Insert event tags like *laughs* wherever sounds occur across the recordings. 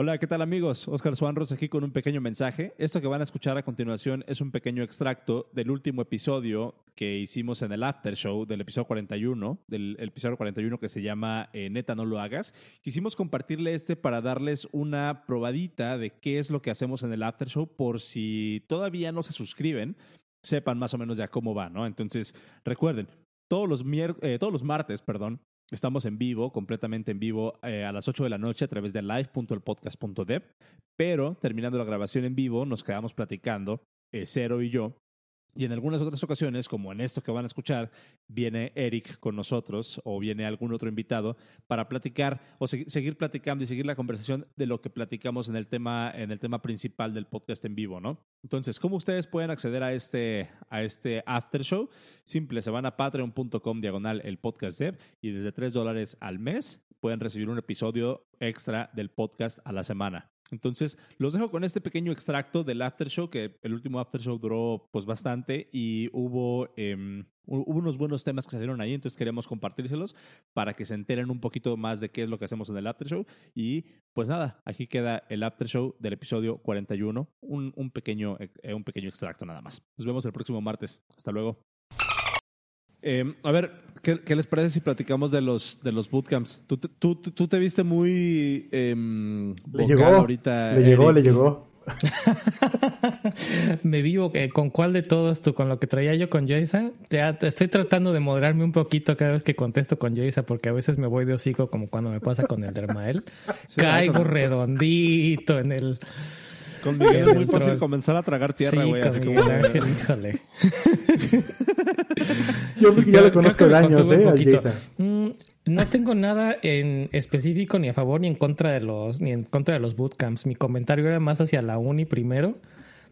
Hola, ¿qué tal amigos? Oscar Suanros aquí con un pequeño mensaje. Esto que van a escuchar a continuación es un pequeño extracto del último episodio que hicimos en el After Show del episodio 41, del episodio 41 que se llama eh, Neta no lo hagas. Quisimos compartirle este para darles una probadita de qué es lo que hacemos en el After Show por si todavía no se suscriben, sepan más o menos ya cómo va, ¿no? Entonces, recuerden, todos los, eh, todos los martes, perdón, Estamos en vivo, completamente en vivo, eh, a las 8 de la noche a través de live.elpodcast.dev. Pero terminando la grabación en vivo, nos quedamos platicando, eh, Cero y yo, y en algunas otras ocasiones, como en esto que van a escuchar, viene Eric con nosotros o viene algún otro invitado para platicar o seguir platicando y seguir la conversación de lo que platicamos en el tema, en el tema principal del podcast en vivo, ¿no? Entonces, ¿cómo ustedes pueden acceder a este, a este after show? Simple, se van a patreon.com diagonal el podcast dev y desde 3 dólares al mes pueden recibir un episodio extra del podcast a la semana. Entonces, los dejo con este pequeño extracto del after show, que el último after show duró pues bastante y hubo, eh, hubo unos buenos temas que salieron ahí, entonces queremos compartírselos para que se enteren un poquito más de qué es lo que hacemos en el after show. Y pues nada, aquí queda el after show del episodio 41, un, un, pequeño, eh, un pequeño extracto nada más. Nos vemos el próximo martes. Hasta luego. Eh, a ver, ¿qué, ¿qué, les parece si platicamos de los, de los bootcamps? Tú, tú, tú te viste muy eh, le llegó, ahorita. Le llegó, le llegó. *laughs* Me vivo con cuál de todos tú, con lo que traía yo con Jason. Ya estoy tratando de moderarme un poquito cada vez que contesto con Jason, porque a veces me voy de hocico, como cuando me pasa con el Dermael. *laughs* *laughs* Caigo redondito en el. Con Miguel es muy fácil comenzar a tragar tierra, güey. Sí, así como... Ángel, híjole. Yo porque ya lo conozco de años, no tengo nada en específico ni a favor ni en contra de los ni en contra de los bootcamps. Mi comentario era más hacia la uni primero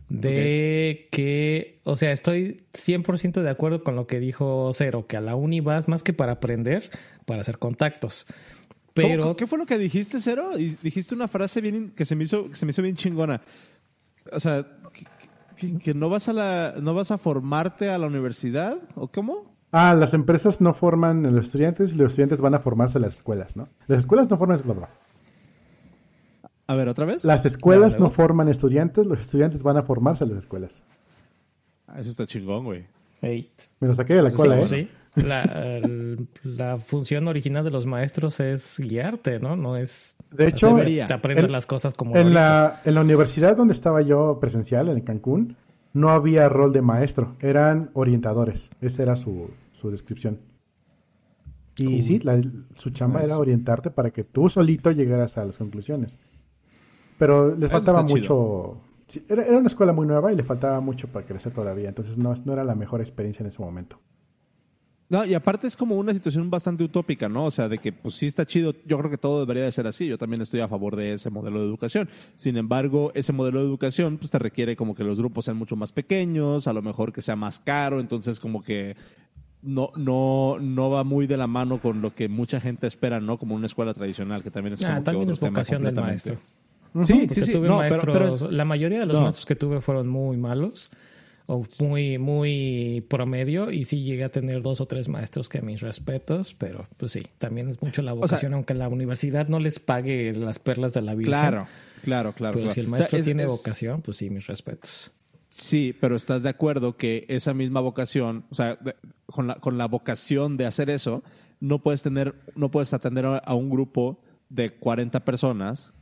de que, o sea, estoy 100% de acuerdo con lo que dijo Cero, que a la uni vas más que para aprender, para hacer contactos. Pero ¿Qué fue lo que dijiste, Cero? Y dijiste una frase bien que se me hizo que se me hizo bien chingona. O sea, que, que no vas a la no vas a formarte a la universidad o cómo? Ah, las empresas no forman a los estudiantes y los estudiantes van a formarse a las escuelas, ¿no? Las escuelas no forman escuelas. A ver, ¿otra vez? Las escuelas no forman estudiantes, los estudiantes van a formarse a las escuelas. Ah, eso está chingón, güey. Me lo saqué de la escuela, ¿eh? Sí. La, la, función original de los maestros es guiarte, ¿no? No es... De hecho, te aprendes las cosas como... En la, en la universidad donde estaba yo presencial, en Cancún, no había rol de maestro, eran orientadores. Esa era su, su descripción. Y sí, su chamba era orientarte para que tú solito llegaras a las conclusiones. Pero les faltaba mucho. era, era, una escuela muy nueva y le faltaba mucho para crecer todavía. Entonces no, no era la mejor experiencia en ese momento. No, y aparte es como una situación bastante utópica, ¿no? O sea, de que pues sí está chido, yo creo que todo debería de ser así, yo también estoy a favor de ese modelo de educación. Sin embargo, ese modelo de educación pues te requiere como que los grupos sean mucho más pequeños, a lo mejor que sea más caro, entonces como que no, no, no va muy de la mano con lo que mucha gente espera, ¿no? Como una escuela tradicional, que también es ah, como también es vocación del maestro. Sí, sí, sí. Tuve maestros, la mayoría de los maestros que tuve fueron muy malos o muy, muy promedio y sí llegué a tener dos o tres maestros que mis respetos, pero pues sí, también es mucho la vocación, aunque la universidad no les pague las perlas de la vida. Claro, claro, claro. Pero si el maestro tiene vocación, pues sí, mis respetos. Sí, pero estás de acuerdo que esa misma vocación, o sea, con, la, con la vocación de hacer eso, no puedes tener, no puedes atender a un grupo de 40 personas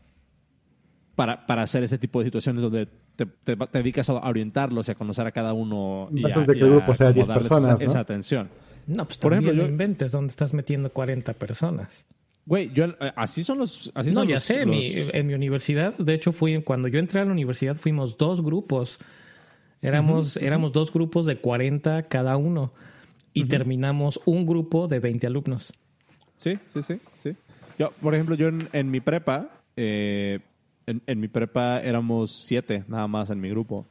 para, para hacer ese tipo de situaciones donde te, te, dedicas a orientarlos y a conocer a cada uno y a, de que grupo sea 10 personas, esa, atención. No, pues por ejemplo, yo, inventes donde estás metiendo 40 personas. Güey, yo, eh, así son los. Así no, son ya los, sé. los... Mi, en mi universidad, de hecho, fui cuando yo entré a la universidad, fuimos dos grupos Éramos, éramos dos grupos de 40 cada uno y terminamos un grupo de 20 alumnos. Sí, sí, sí, sí. Yo, por ejemplo, yo en, mi prepa, eh, en, mi prepa éramos siete nada más en mi grupo.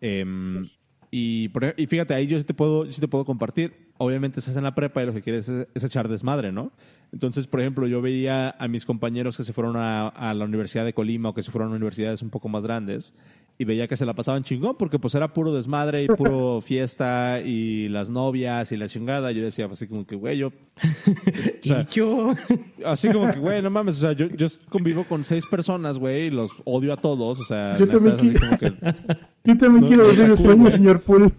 Em, y, y, fíjate, ahí yo sí te puedo, sí te puedo compartir. Obviamente estás en la prepa y lo que quieres es, echar desmadre, ¿no? Entonces, por ejemplo, yo veía a mis compañeros que se fueron a, la Universidad de Colima o que se fueron a universidades un poco más grandes y veía que se la pasaban chingón porque pues era puro desmadre y puro *laughs* fiesta y las novias y la chingada. Yo decía pues, así como que, güey, yo... *laughs* yo... Así como que, güey, no mames, o sea, yo, yo convivo con seis personas, güey, y los odio a todos, o sea... Yo también, quiero, como que, *laughs* yo también quiero decir señor Pool.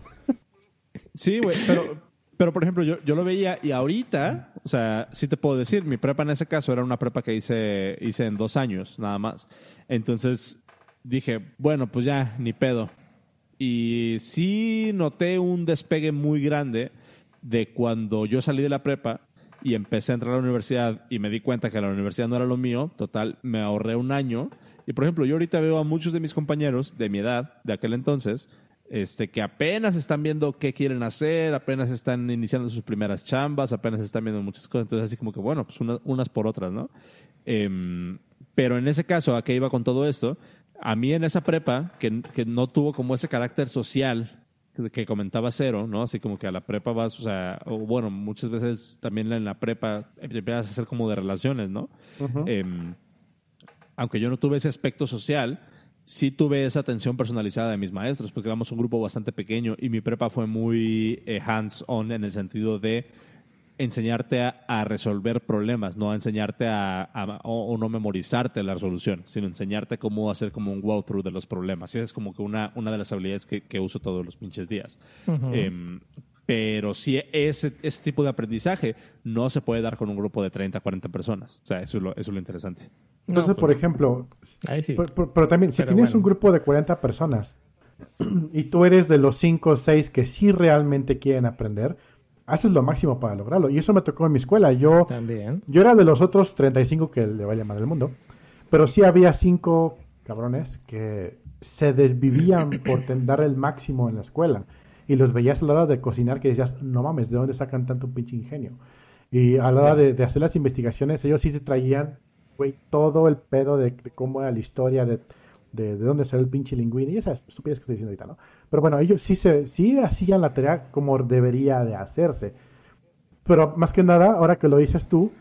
Sí, güey, pero, pero por ejemplo, yo, yo lo veía y ahorita, o sea, sí te puedo decir, mi prepa en ese caso era una prepa que hice, hice en dos años, nada más. Entonces dije, bueno, pues ya, ni pedo. Y sí noté un despegue muy grande de cuando yo salí de la prepa y empecé a entrar a la universidad y me di cuenta que la universidad no era lo mío, total, me ahorré un año. Y por ejemplo, yo ahorita veo a muchos de mis compañeros de mi edad, de aquel entonces, este, que apenas están viendo qué quieren hacer, apenas están iniciando sus primeras chambas, apenas están viendo muchas cosas. Entonces, así como que, bueno, pues unas por otras, ¿no? Em, pero en ese caso, ¿a qué iba con todo esto? A mí en esa prepa, que, que no tuvo como ese carácter social que comentaba Cero, ¿no? Así como que a la prepa vas, o sea, o bueno, muchas veces también en la prepa empiezas a hacer como de relaciones, ¿no? Em, aunque yo no tuve ese aspecto social, sí tuve esa atención personalizada de mis maestros, porque éramos un grupo bastante pequeño y mi prepa fue muy eh, hands-on en el sentido de enseñarte a, resolver problemas, no a enseñarte a, o, no memorizarte la resolución, sino enseñarte cómo hacer como un walkthrough de los problemas. Y esa es como que una, una de las habilidades que, uso todos los pinches días. Em, pero sí, ese, ese tipo de aprendizaje no se puede dar con un grupo de 30, 40 personas. O sea, eso es lo, eso es lo interesante. Entonces, por ejemplo, pero, también, si tienes un grupo de 40 personas *clears throat* y tú eres de los 5 o 6 que sí realmente quieren aprender, haces lo máximo para lograrlo. Y eso me tocó en mi escuela. Yo, también. yo era de los otros 35 que le va a llamar el mundo, pero sí había 5 cabrones que se desvivían *clears throat* por dar el máximo en la escuela. Y los veías a la hora de cocinar que decías, no mames, ¿de dónde sacan tanto pinche ingenio? Y a la hora de, de hacer las investigaciones, ellos sí te traían güey, todo el pedo de, cómo era la historia, de, de, dónde salió el pinche lingüín y esas estupidez que estoy diciendo ahorita, ¿no? Pero bueno, ellos sí, se, sí hacían la tarea como debería de hacerse. Pero más que nada, ahora que lo dices tú,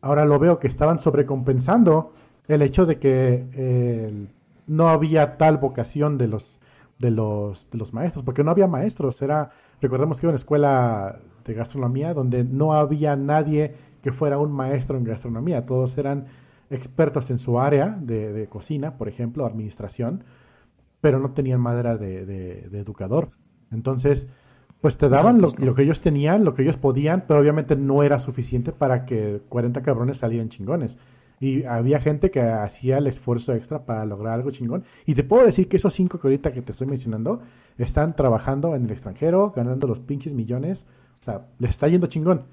ahora lo veo que estaban sobrecompensando el hecho de que eh, no había tal vocación de los, de los, de los maestros, porque no había maestros, era, recordemos que era una escuela de gastronomía donde no había nadie que fuera un maestro en gastronomía, todos eran expertos en su área de, cocina, por ejemplo, administración, pero no tenían madera de, educador. Entonces, pues te daban lo, que ellos tenían, lo que ellos podían, pero obviamente no era suficiente para que 40 cabrones salieran chingones. Y había gente que hacía el esfuerzo extra para lograr algo chingón. Y te puedo decir que esos cinco que ahorita que te estoy mencionando están trabajando en el extranjero, ganando los pinches millones. O sea, les está yendo chingón.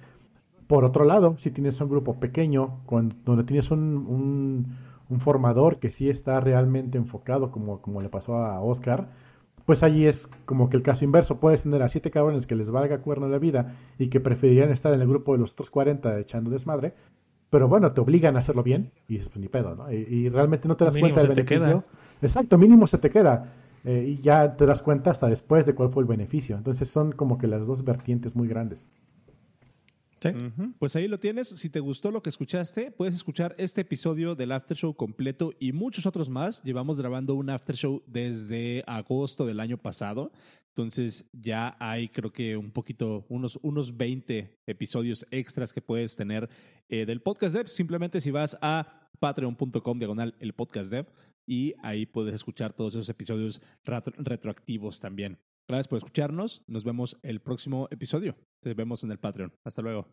Por otro lado, si tienes un grupo pequeño, donde tienes un, formador que sí está realmente enfocado, como, como le pasó a Oscar, pues allí es como que el caso inverso. Puedes tener a siete cabrones que les valga cuerno la vida y que preferirían estar en el grupo de los otros 40 echando desmadre, pero bueno, te obligan a hacerlo bien y es pues, ni pedo, ¿no? Y, realmente no te das cuenta del beneficio. Exacto, mínimo se te queda. Eh, y ya te das cuenta hasta después de cuál fue el beneficio. Entonces son como que las dos vertientes muy grandes. Pues ahí lo tienes. Si te gustó lo que escuchaste, puedes escuchar este episodio del After Show completo y muchos otros más. Llevamos grabando un After Show desde agosto del año pasado. Entonces ya hay creo que un poquito, unos, unos 20 episodios extras que puedes tener eh, del podcast dev. Simplemente si vas a patreon.com diagonal el podcast dev y ahí puedes escuchar todos esos episodios retroactivos también. Gracias por escucharnos. Nos vemos el próximo episodio. Te vemos en el Patreon. Hasta luego.